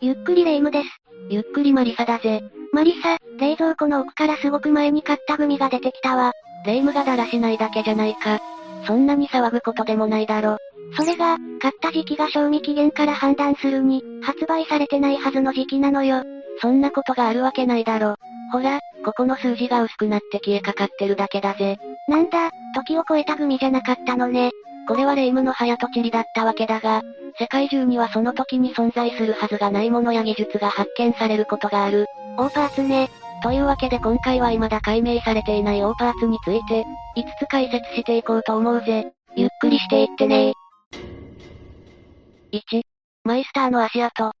ゆっくりレ夢ムです。ゆっくりマリサだぜ。マリサ、冷蔵庫の奥からすごく前に買ったグミが出てきたわ。レ夢ムがだらしないだけじゃないか。そんなに騒ぐことでもないだろ。それが、買った時期が賞味期限から判断するに、発売されてないはずの時期なのよ。そんなことがあるわけないだろ。ほら、ここの数字が薄くなって消えかかってるだけだぜ。なんだ、時を超えたグミじゃなかったのね。これはレ夢ムの早とちりだったわけだが、世界中にはその時に存在するはずがないものや技術が発見されることがある。オーパーツね。というわけで今回は未だ解明されていないオーパーツについて、5つ解説していこうと思うぜ。ゆっくりしていってね1、マイスターの足跡。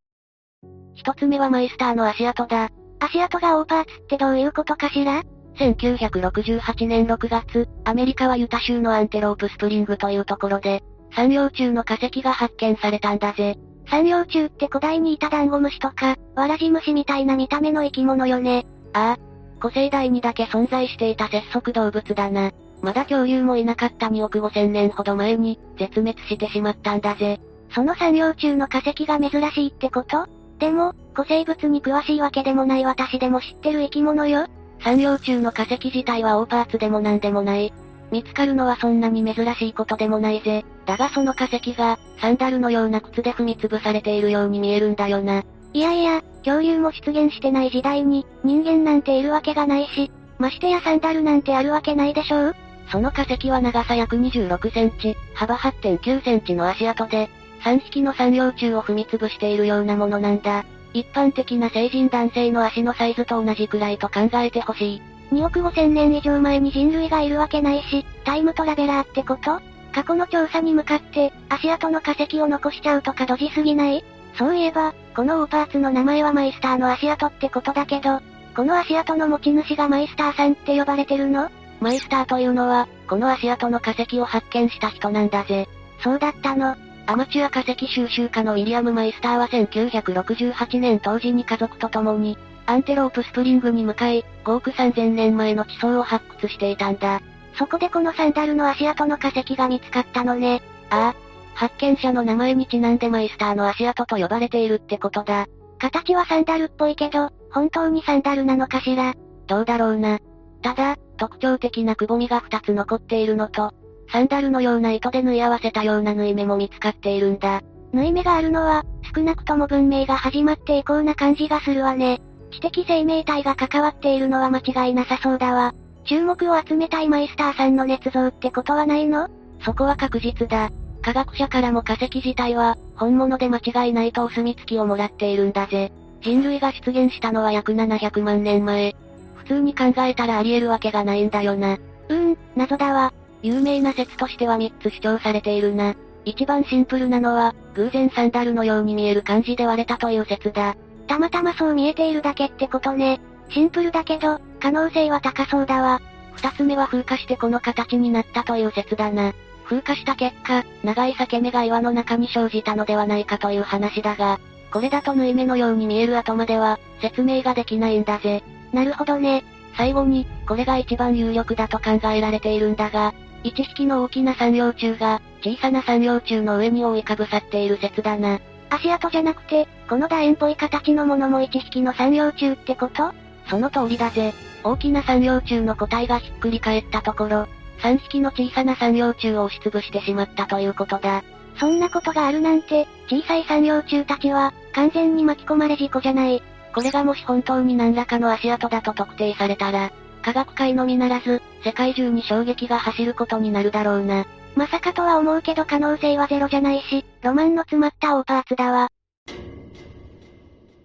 一つ目はマイスターの足跡だ。足跡がオーパーツってどういうことかしら？1968年6月、アメリカはユタ州のアンテロープスプリングというところで、産葉虫の化石が発見されたんだぜ。産葉虫って古代にいたダンゴムシとか、ワラジムシみたいな見た目の生き物よね。ああ。古生代にだけ存在していた節足動物だな。まだ恐竜もいなかった2億5千年ほど前に、絶滅してしまったんだぜ。その産葉虫の化石が珍しいってこと？でも、古生物に詳しいわけでもない私でも知ってる生き物よ。産葉虫の化石自体はオーパーツでもなんでもない。見つかるのはそんなに珍しいことでもないぜ。だがその化石が、サンダルのような靴で踏み潰されているように見えるんだよな。いやいや、恐竜も出現してない時代に、人間なんているわけがないし、ましてやサンダルなんてあるわけないでしょう？その化石は長さ約26センチ、幅8.9センチの足跡で、3匹の産葉虫を踏み潰しているようなものなんだ。一般的な成人男性の足のサイズと同じくらいと考えてほしい。2億5千年以上前に人類がいるわけないし、タイムトラベラーってこと？過去の調査に向かって、足跡の化石を残しちゃうとかドジすぎない？そういえば、このオーパーツの名前はマイスターの足跡ってことだけど、この足跡の持ち主がマイスターさんって呼ばれてるの？マイスターというのは、この足跡の化石を発見した人なんだぜ。そうだったの。アマチュア化石収集家のウィリアム・マイスターは1968年当時に家族と共に、アンテロープスプリングに向かい、5億3000年前の地層を発掘していたんだ。そこでこのサンダルの足跡の化石が見つかったのね。ああ。発見者の名前にちなんでマイスターの足跡と呼ばれているってことだ。形はサンダルっぽいけど、本当にサンダルなのかしら？どうだろうな。ただ、特徴的なくぼみが2つ残っているのと、サンダルのような糸で縫い合わせたような縫い目も見つかっているんだ。縫い目があるのは、少なくとも文明が始まって以降な感じがするわね。知的生命体が関わっているのは間違いなさそうだわ。注目を集めたいマイスターさんの捏造ってことはないの？そこは確実だ。科学者からも化石自体は、本物で間違いないとお墨付きをもらっているんだぜ。人類が出現したのは約700万年前。普通に考えたらあり得るわけがないんだよな。うーん、謎だわ。有名な説としては3つ主張されているな。一番シンプルなのは、偶然サンダルのように見える感じで割れたという説だ。たまたまそう見えているだけってことね。シンプルだけど、可能性は高そうだわ。二つ目は風化してこの形になったという説だな。風化した結果、長い裂け目が岩の中に生じたのではないかという話だが、これだと縫い目のように見える後までは、説明ができないんだぜ。なるほどね。最後に、これが一番有力だと考えられているんだが、一匹の大きな産葉虫が、小さな産葉虫の上に覆いかぶさっている説だな。足跡じゃなくて、この楕円っぽい形のものも一匹の産葉虫ってこと？その通りだぜ。大きな産葉虫の個体がひっくり返ったところ、3匹の小さな産葉虫を押しつぶしてしまったということだ。そんなことがあるなんて、小さい産葉虫たちは、完全に巻き込まれ事故じゃない。これがもし本当に何らかの足跡だと特定されたら、科学界のみならず、世界中に衝撃が走ることになるだろうな。まさかとは思うけど可能性はゼロじゃないし、ロマンの詰まったオパーツだわ。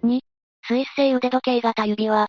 2、スイス製腕時計型指輪。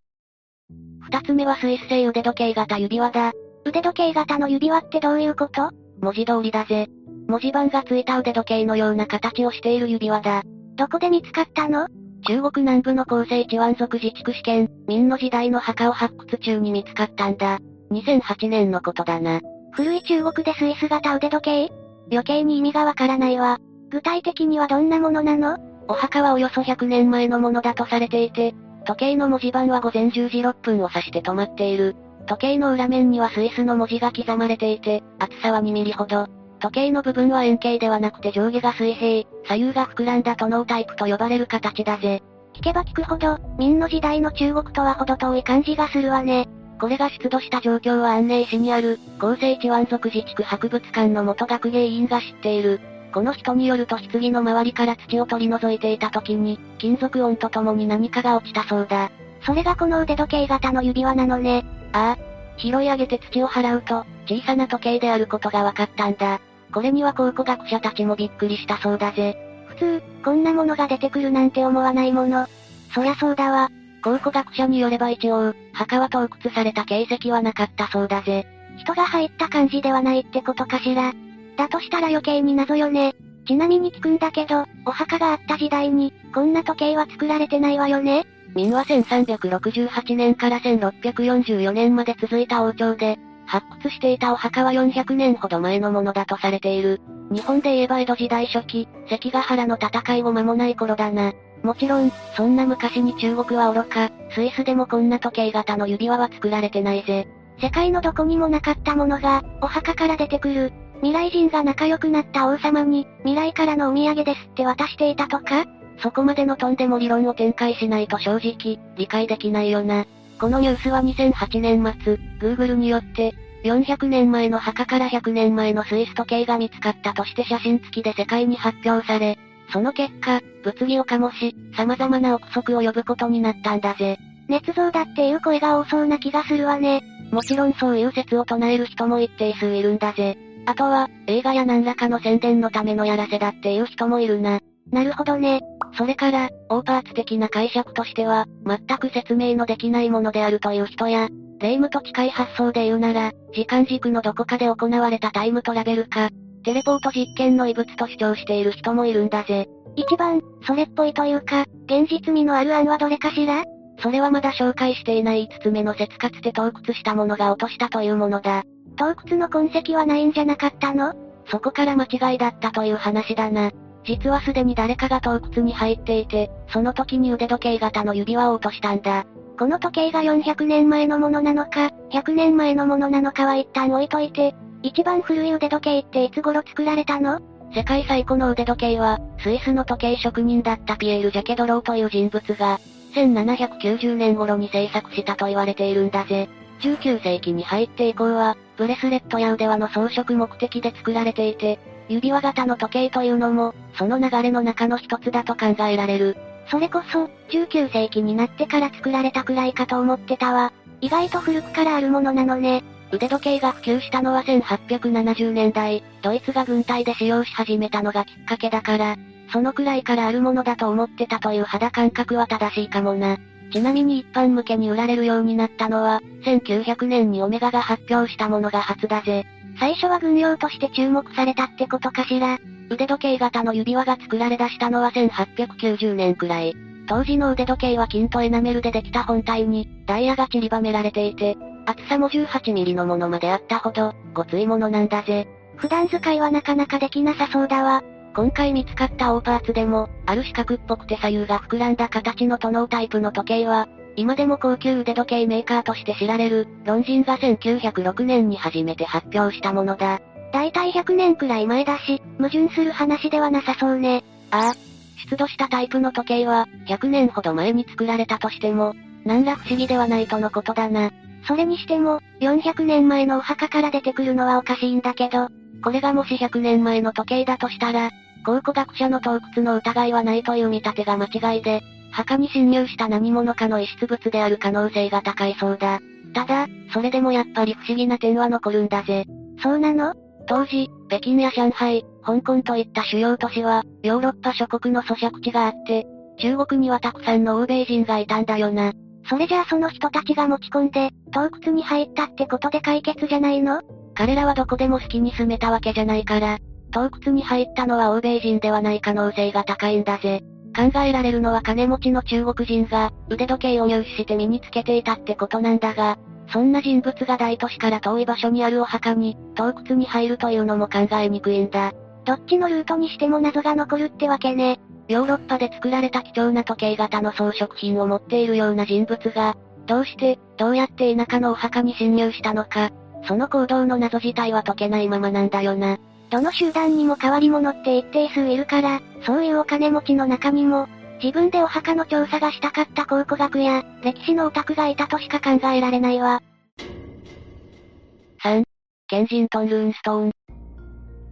二つ目はスイス製腕時計型指輪だ。腕時計型の指輪ってどういうこと？文字通りだぜ。文字盤がついた腕時計のような形をしている指輪だ。どこで見つかったの？中国南部の広西地湾族自治区試験、明の時代の墓を発掘中に見つかったんだ。2008年のことだな。古い中国でスイス型腕時計？余計に意味がわからないわ。具体的にはどんなものなの？お墓はおよそ100年前のものだとされていて、時計の文字盤は午前10時6分を指して止まっている。時計の裏面にはスイスの文字が刻まれていて、厚さは2ミリほど。時計の部分は円形ではなくて上下が水平、左右が膨らんだトノータイプと呼ばれる形だぜ。聞けば聞くほど、明の時代の中国とは程遠い感じがするわね。これが出土した状況は安寧市にある、厚生地湾族自治区博物館の元学芸員が知っている。この人によると棺の周りから土を取り除いていた時に、金属音とともに何かが落ちたそうだ。それがこの腕時計型の指輪なのね。ああ。拾い上げて土を払うと、小さな時計であることが分かったんだ。これには考古学者たちもびっくりしたそうだぜ。普通、こんなものが出てくるなんて思わないもの。そりゃそうだわ。考古学者によれば一応、墓は洞窟された形跡はなかったそうだぜ。人が入った感じではないってことかしら。だとしたら余計に謎よね。ちなみに聞くんだけど、お墓があった時代に、こんな時計は作られてないわよね明は1368年から1644年まで続いた王朝で、発掘していたお墓は400年ほど前のものだとされている。日本で言えば江戸時代初期、関ヶ原の戦いも間もない頃だな。もちろん、そんな昔に中国は愚か、スイスでもこんな時計型の指輪は作られてないぜ。世界のどこにもなかったものが、お墓から出てくる。未来人が仲良くなった王様に、未来からのお土産ですって渡していたとかそこまでのとんでも理論を展開しないと正直、理解できないよな。このニュースは2008年末、Google によって、400年前の墓から100年前のスイス時計が見つかったとして写真付きで世界に発表され、その結果、物議を醸し、様々な憶測を呼ぶことになったんだぜ。捏造だっていう声が多そうな気がするわね。もちろんそういう説を唱える人も一定数いるんだぜ。あとは、映画や何らかの宣伝のためのやらせだっていう人もいるな。なるほどね。それから、オーパーツ的な解釈としては、全く説明のできないものであるという人や、霊夢と近い発想で言うなら、時間軸のどこかで行われたタイムトラベルか、テレポート実験の異物と主張している人もいるんだぜ。一番、それっぽいというか、現実味のある案はどれかしら？それはまだ紹介していない5つ目の説かつて洞窟したものが落としたというものだ。洞窟の痕跡はないんじゃなかったの？そこから間違いだったという話だな。実はすでに誰かが洞窟に入っていて、その時に腕時計型の指輪を落としたんだ。この時計が400年前のものなのか、100年前のものなのかは一旦置いといて、一番古い腕時計っていつ頃作られたの？世界最古の腕時計は、スイスの時計職人だったピエール・ジャケドローという人物が、1790年頃に制作したと言われているんだぜ。19世紀に入って以降は、ブレスレットや腕輪の装飾目的で作られていて、指輪型の時計というのも、その流れの中の一つだと考えられる。それこそ、19世紀になってから作られたくらいかと思ってたわ。意外と古くからあるものなのね。腕時計が普及したのは1870年代、ドイツが軍隊で使用し始めたのがきっかけだから、そのくらいからあるものだと思ってたという肌感覚は正しいかもな。ちなみに一般向けに売られるようになったのは、1900年にオメガが発表したものが初だぜ。最初は軍用として注目されたってことかしら。腕時計型の指輪が作られ出したのは1890年くらい。当時の腕時計は金とエナメルでできた本体に、ダイヤが散りばめられていて、厚さも18ミリのものまであったほど、ごついものなんだぜ。普段使いはなかなかできなさそうだわ。今回見つかったオーパーツでも、ある四角っぽくて左右が膨らんだ形のトノータイプの時計は、今でも高級腕時計メーカーとして知られる、ロンジンが1906年に初めて発表したものだ。だいたい100年くらい前だし、矛盾する話ではなさそうね。ああ。出土したタイプの時計は、100年ほど前に作られたとしても、何ら不思議ではないとのことだな。それにしても、400年前のお墓から出てくるのはおかしいんだけど、これがもし100年前の時計だとしたら、考古学者の洞窟の疑いはないという見立てが間違いで、墓に侵入した何者かの遺失物である可能性が高いそうだ。ただ、それでもやっぱり不思議な点は残るんだぜ。そうなの？当時、北京や上海、香港といった主要都市は、ヨーロッパ諸国の咀嚼地があって、中国にはたくさんの欧米人がいたんだよな。それじゃあその人たちが持ち込んで、洞窟に入ったってことで解決じゃないの？彼らはどこでも好きに住めたわけじゃないから、洞窟に入ったのは欧米人ではない可能性が高いんだぜ。考えられるのは金持ちの中国人が、腕時計を入手して身につけていたってことなんだが、そんな人物が大都市から遠い場所にあるお墓に、洞窟に入るというのも考えにくいんだ。どっちのルートにしても謎が残るってわけね。ヨーロッパで作られた貴重な時計型の装飾品を持っているような人物が、どうして、どうやって田舎のお墓に侵入したのか、その行動の謎自体は解けないままなんだよな。どの集団にも変わり者って一定数いるから、そういうお金持ちの中にも、自分でお墓の調査がしたかった考古学や、歴史のオタクがいたとしか考えられないわ。3、ケンジントンルーンストーン。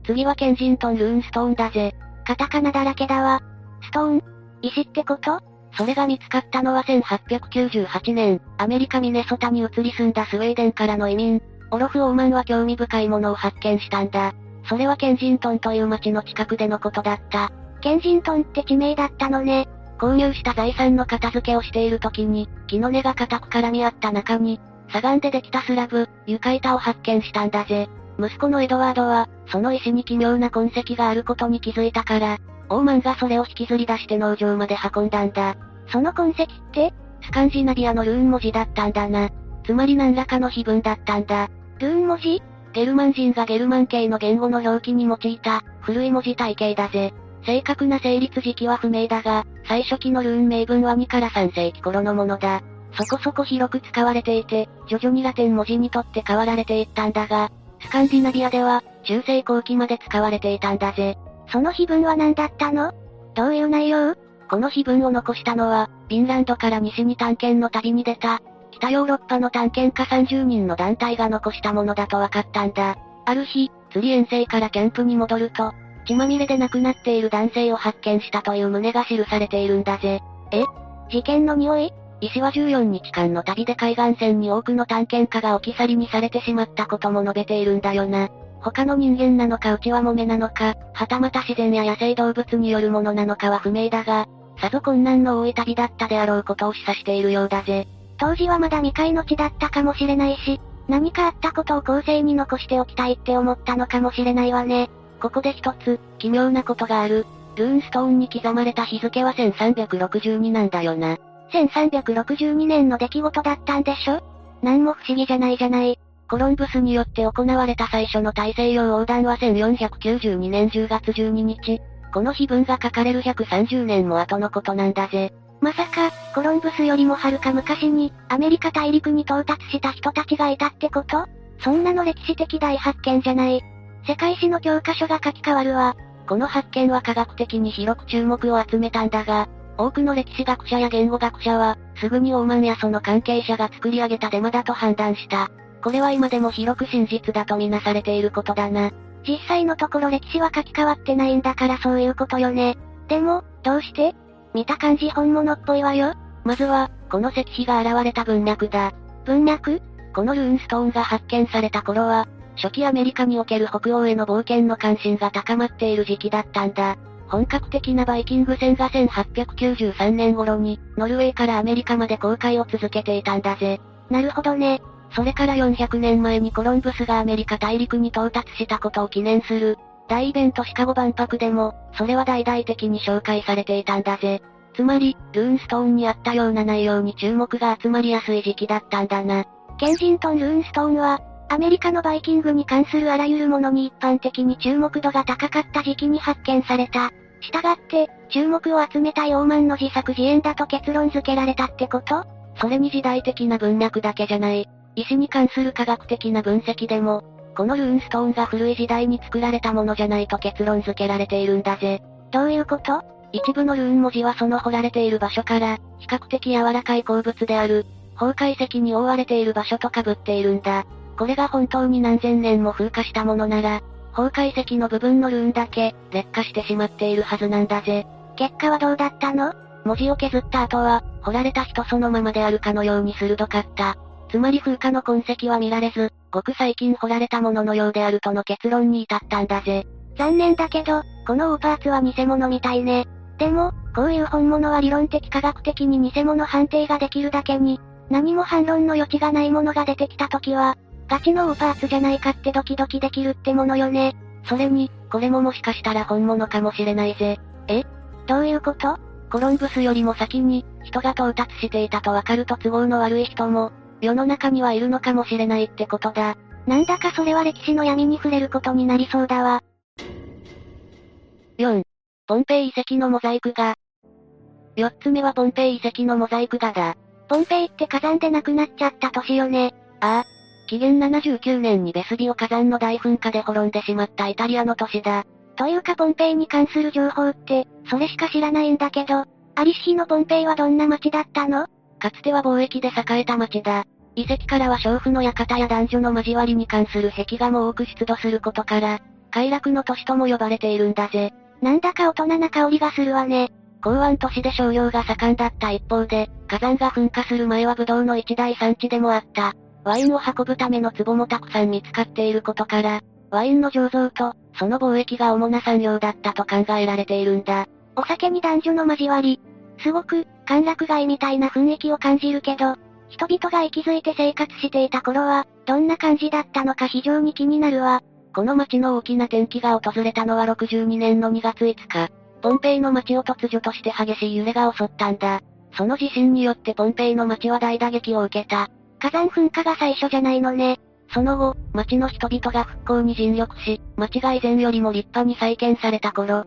次はケンジントンルーンストーンだぜ。カタカナだらけだわ。ストーン石ってこと？それが見つかったのは1898年、アメリカミネソタに移り住んだスウェーデンからの移民、オロフ・オーマンは興味深いものを発見したんだ。それはケンジントンという町の近くでのことだった。ケンジントンって地名だったのね。購入した財産の片付けをしている時に、木の根が固く絡み合った中に、砂岩でできたスラブ、床板を発見したんだぜ。息子のエドワードは、その石に奇妙な痕跡があることに気づいたから、オーマンがそれを引きずり出して農場まで運んだんだ。その痕跡ってスカンジナビアのルーン文字だったんだな。つまり何らかの碑文だったんだ。ルーン文字？ゲルマン人がゲルマン系の言語の表記に用いた、古い文字体系だぜ。正確な成立時期は不明だが、最初期のルーン名文は2から3世紀頃のものだ。そこそこ広く使われていて、徐々にラテン文字にとって変わられていったんだが、スカンディナビアでは、中世後期まで使われていたんだぜ。その碑文は何だったの？どういう内容？この碑文を残したのは、フィンランドから西に探検の旅に出た、北ヨーロッパの探検家30人の団体が残したものだと分かったんだ。ある日、釣り遠征からキャンプに戻ると、血まみれで亡くなっている男性を発見したという旨が記されているんだぜ。え？事件の匂い？石は14日間の旅で海岸線に多くの探検家が置き去りにされてしまったことも述べているんだよな。他の人間なのか内輪もめなのか、はたまた自然や野生動物によるものなのかは不明だが、さぞ困難の多い旅だったであろうことを示唆しているようだぜ。当時はまだ未開の地だったかもしれないし、何かあったことを後世に残しておきたいって思ったのかもしれないわね。ここで一つ、奇妙なことがある。ルーンストーンに刻まれた日付は1362なんだよな。1362年の出来事だったんでしょ？なんも不思議じゃないじゃない。コロンブスによって行われた最初の大西洋横断は1492年10月12日。この碑文が書かれる130年も後のことなんだぜ。まさか、コロンブスよりもはるか昔に、アメリカ大陸に到達した人たちがいたってこと？そんなの歴史的大発見じゃない。世界史の教科書が書き換わるわ。この発見は科学的に広く注目を集めたんだが、多くの歴史学者や言語学者は、すぐにオーマンやその関係者が作り上げたデマだと判断した。これは今でも広く真実だとみなされていることだな。実際のところ歴史は書き換わってないんだからそういうことよね。でも、どうして？見た感じ本物っぽいわよ。まずは、この石碑が現れた文脈だ。文脈？このルーンストーンが発見された頃は、初期アメリカにおける北欧への冒険の関心が高まっている時期だったんだ。本格的なバイキング船が1893年頃に、ノルウェーからアメリカまで航海を続けていたんだぜ。なるほどね。それから400年前にコロンブスがアメリカ大陸に到達したことを記念する、大イベントシカゴ万博でも、それは大々的に紹介されていたんだぜ。つまり、ルーンストーンにあったような内容に注目が集まりやすい時期だったんだな。ケンジントン・ルーンストーンは、アメリカのバイキングに関するあらゆるものに一般的に注目度が高かった時期に発見された。したがって、注目を集めたヨーマンの自作自演だと結論付けられたってこと？それに時代的な文脈だけじゃない。石に関する科学的な分析でも、このルーンストーンが古い時代に作られたものじゃないと結論付けられているんだぜ。どういうこと？一部のルーン文字はその掘られている場所から、比較的柔らかい鉱物である、崩壊石に覆われている場所と被っているんだ。これが本当に何千年も風化したものなら、崩壊石の部分のルーンだけ、劣化してしまっているはずなんだぜ。結果はどうだったの？文字を削った後は、掘られた人そのままであるかのように鋭かった。つまり風化の痕跡は見られず、ごく最近掘られたもののようであるとの結論に至ったんだぜ。残念だけど、このオーパーツは偽物みたいね。でも、こういう本物は理論的科学的に偽物判定ができるだけに、何も反論の余地がないものが出てきた時は、ガチのオーパーツじゃないかってドキドキできるってものよね。それに、これももしかしたら本物かもしれないぜ。え？どういうこと？コロンブスよりも先に、人が到達していたとわかると都合の悪い人も、世の中にはいるのかもしれないってことだ。なんだかそれは歴史の闇に触れることになりそうだわ。4. ポンペイ遺跡のモザイク画。4つ目はポンペイ遺跡のモザイク画だ。ポンペイって火山で亡くなっちゃった年よね。ああ。紀元79年にベスビオ火山の大噴火で滅んでしまったイタリアの都市だ。というかポンペイに関する情報って、それしか知らないんだけど、アリシヒのポンペイはどんな町だったの？かつては貿易で栄えた町だ。遺跡からは娼婦の館や男女の交わりに関する壁画も多く出土することから、快楽の都市とも呼ばれているんだぜ。なんだか大人な香りがするわね。港湾都市で商業が盛んだった一方で、火山が噴火する前はブドウの一大産地でもあった。ワインを運ぶための壺もたくさん見つかっていることから、ワインの醸造と、その貿易が主な産業だったと考えられているんだ。お酒に男女の交わり。すごく、歓楽街みたいな雰囲気を感じるけど、人々が息づいて生活していた頃は、どんな感じだったのか非常に気になるわ。この街の大きな転機が訪れたのは62年の2月5日。ポンペイの街を突如として激しい揺れが襲ったんだ。その地震によってポンペイの街は大打撃を受けた。火山噴火が最初じゃないのね。その後、町の人々が復興に尽力し、町が以前よりも立派に再建された頃、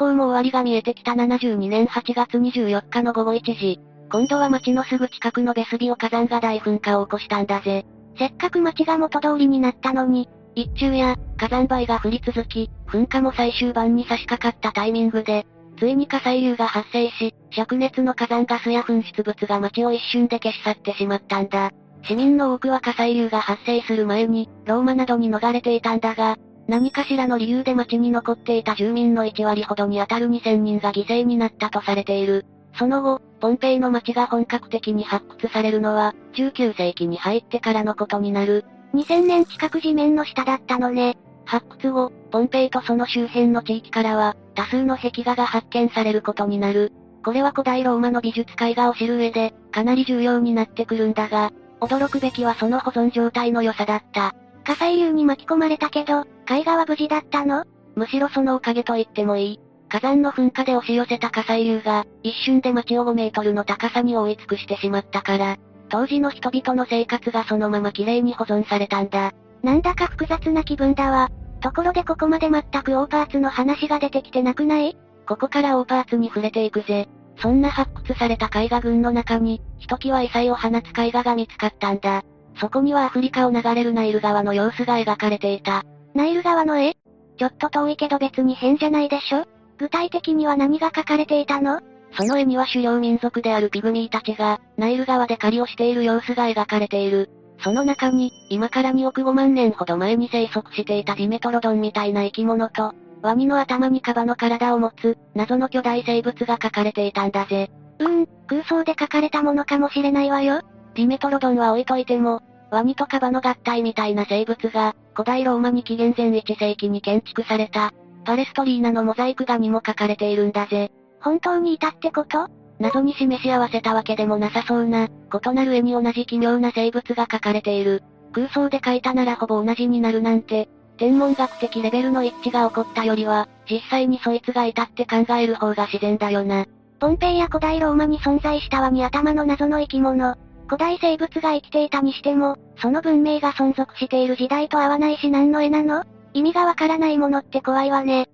復興も終わりが見えてきた72年8月24日の午後1時。今度は町のすぐ近くのベスビオ火山が大噴火を起こしたんだぜ。せっかく町が元通りになったのに、一中や火山灰が降り続き、噴火も最終盤に差し掛かったタイミングで、ついに火砕流が発生し、灼熱の火山ガスや噴出物が街を一瞬で消し去ってしまったんだ。市民の多くは火砕流が発生する前に、ローマなどに逃れていたんだが、何かしらの理由で街に残っていた住民の1割ほどに当たる2000人が犠牲になったとされている。その後、ポンペイの街が本格的に発掘されるのは、19世紀に入ってからのことになる。2000年近く地面の下だったのね。発掘後、ポンペイとその周辺の地域からは、多数の壁画が発見されることになる。これは古代ローマの美術絵画を知る上で、かなり重要になってくるんだが、驚くべきはその保存状態の良さだった。火砕流に巻き込まれたけど、絵画は無事だったの？むしろそのおかげと言ってもいい。火山の噴火で押し寄せた火砕流が、一瞬で街を5メートルの高さに覆い尽くしてしまったから、当時の人々の生活がそのまま綺麗に保存されたんだ。なんだか複雑な気分だわ。ところでここまで全くオーパーツの話が出てきてなくない？ここからオーパーツに触れていくぜ。そんな発掘された絵画群の中に、ひときわ異彩を放つ絵画が見つかったんだ。そこにはアフリカを流れるナイル川の様子が描かれていた。ナイル川の絵？ちょっと遠いけど別に変じゃないでしょ？具体的には何が書かれていたの？その絵には狩猟民族であるピグミーたちが、ナイル川で狩りをしている様子が描かれている。その中に、今から2億5万年ほど前に生息していたディメトロドンみたいな生き物と、ワニの頭にカバの体を持つ、謎の巨大生物が描かれていたんだぜ。うーん、空想で描かれたものかもしれないわよ。ディメトロドンは置いといても、ワニとカバの合体みたいな生物が、古代ローマに紀元前1世紀に建築された、パレストリーナのモザイク画にも描かれているんだぜ。本当にいたってこと？謎に示し合わせたわけでもなさそうな、異なる絵に同じ奇妙な生物が描かれている。空想で描いたならほぼ同じになるなんて、天文学的レベルの一致が起こったよりは、実際にそいつがいたって考える方が自然だよな。ポンペイや古代ローマに存在したワニ頭の謎の生き物。古代生物が生きていたにしても、その文明が存続している時代と合わないし何の絵なの？意味がわからないものって怖いわね。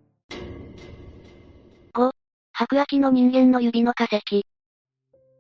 5、白亜紀の人間の指の化石。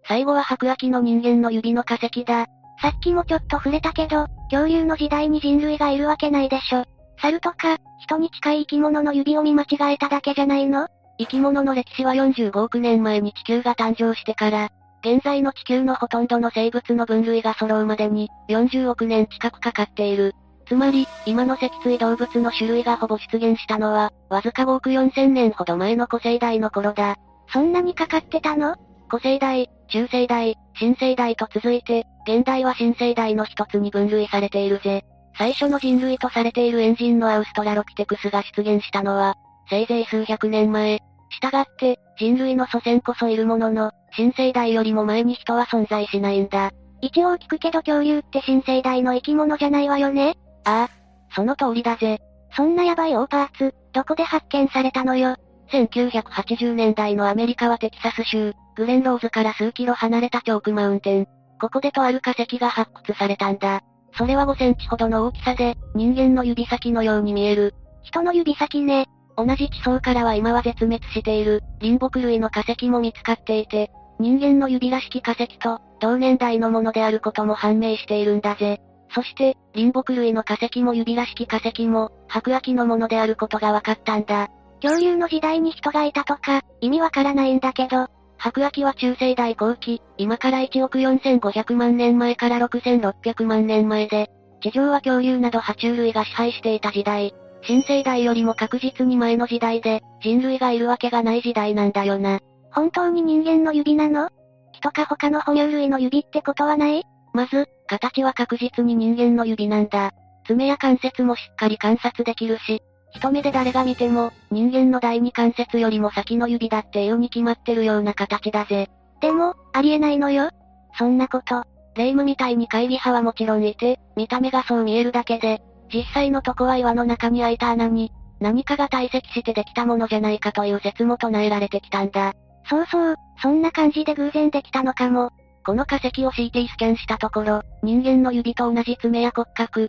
最後は白亜紀の人間の指の化石だ。さっきもちょっと触れたけど、恐竜の時代に人類がいるわけないでしょ。猿とか、人に近い生き物の指を見間違えただけじゃないの？生き物の歴史は45億年前に地球が誕生してから、現在の地球のほとんどの生物の分類が揃うまでに、40億年近くかかっている。つまり、今の脊椎動物の種類がほぼ出現したのは、わずか5億4000年ほど前の古生代の頃だ。そんなにかかってたの？古生代、中生代、新生代と続いて、現代は新生代の一つに分類されているぜ。最初の人類とされているエンジンのアウストラロピテクスが出現したのは、せいぜい数百年前。従って、人類の祖先こそいるものの、新生代よりも前に人は存在しないんだ。一応聞くけど恐竜って新生代の生き物じゃないわよね？ああ、その通りだぜ。そんなヤバいオーパーツ、どこで発見されたのよ？1980年代のアメリカはテキサス州、グレンローズから数キロ離れたチョークマウンテン。ここでとある化石が発掘されたんだ。それは5センチほどの大きさで、人間の指先のように見える。人の指先ね。同じ地層からは今は絶滅している、林木類の化石も見つかっていて、人間の指らしき化石と、同年代のものであることも判明しているんだぜ。そして、林木類の化石も指らしき化石も、白亜紀のものであることが分かったんだ。恐竜の時代に人がいたとか、意味わからないんだけど、白亜紀は中世代後期、今から1億4500万年前から6600万年前で、地上は恐竜など爬虫類が支配していた時代。新生代よりも確実に前の時代で、人類がいるわけがない時代なんだよな。本当に人間の指なの？人か他の哺乳類の指ってことはない？まず、形は確実に人間の指なんだ。爪や関節もしっかり観察できるし、一目で誰が見ても、人間の第二関節よりも先の指だっていうに決まってるような形だぜ。でも、ありえないのよ。そんなこと。霊夢みたいに会議派はもちろんいて、見た目がそう見えるだけで、実際のとこは岩の中に開いた穴に、何かが堆積してできたものじゃないかという説も唱えられてきたんだ。そうそう、そんな感じで偶然できたのかも。この化石を CT スキャンしたところ、人間の指と同じ爪や骨格、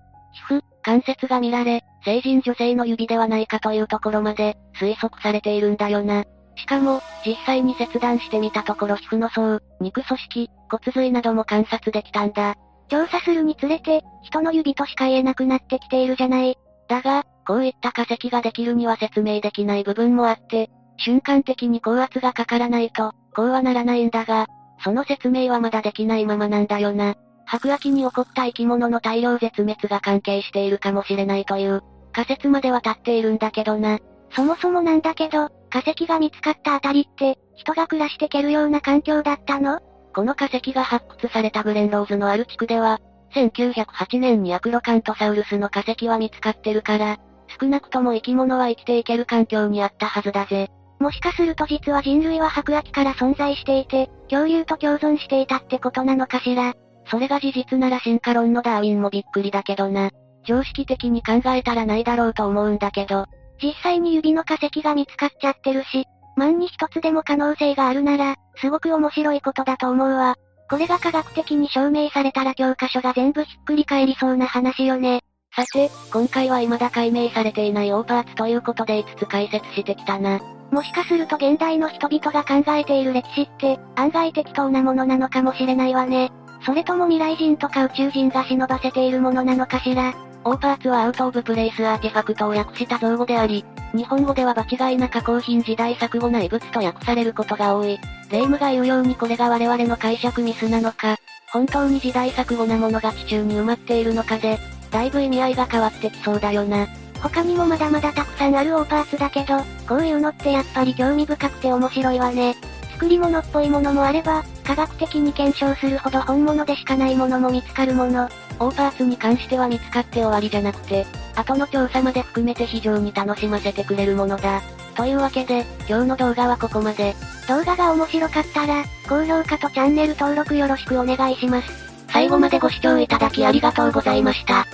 皮膚、関節が見られ、成人女性の指ではないかというところまで、推測されているんだよな。しかも、実際に切断してみたところ皮膚の層、肉組織、骨髄なども観察できたんだ。調査するにつれて、人の指としか言えなくなってきているじゃない。だが、こういった化石ができるには説明できない部分もあって、瞬間的に高圧がかからないと、こうはならないんだが、その説明はまだできないままなんだよな。白亜紀に起こった生き物の大量絶滅が関係しているかもしれないという、仮説までは立っているんだけどな。そもそもなんだけど、化石が見つかったあたりって、人が暮らしてけるような環境だったの？この化石が発掘されたグレンローズのある地区では、1908年にアクロカントサウルスの化石は見つかってるから、少なくとも生き物は生きていける環境にあったはずだぜ。もしかすると実は人類は白亜紀から存在していて、恐竜と共存していたってことなのかしら。それが事実なら進化論のダーウィンもびっくりだけどな。常識的に考えたらないだろうと思うんだけど。実際に指の化石が見つかっちゃってるし、万に一つでも可能性があるなら、すごく面白いことだと思うわ。これが科学的に証明されたら教科書が全部ひっくり返りそうな話よね。さて、今回は未だ解明されていないオーパーツということで5つ解説してきたな。もしかすると現代の人々が考えている歴史って、案外適当なものなのかもしれないわね。それとも未来人とか宇宙人が忍ばせているものなのかしら。オーパーツは Out of Place Artifact を訳した造語であり、日本語では場違いな加工品時代錯誤な遺物と訳されることが多い。霊夢が言うようにこれが我々の解釈ミスなのか、本当に時代錯誤なものが地中に埋まっているのかで、だいぶ意味合いが変わってきそうだよな。他にもまだまだたくさんあるオーパーツだけど、こういうのってやっぱり興味深くて面白いわね。作り物っぽいものもあれば、科学的に検証するほど本物でしかないものも見つかるもの。オーパーツに関しては見つかって終わりじゃなくて、後の調査まで含めて非常に楽しませてくれるものだ。というわけで、今日の動画はここまで。動画が面白かったら、高評価とチャンネル登録よろしくお願いします。最後までご視聴いただきありがとうございました。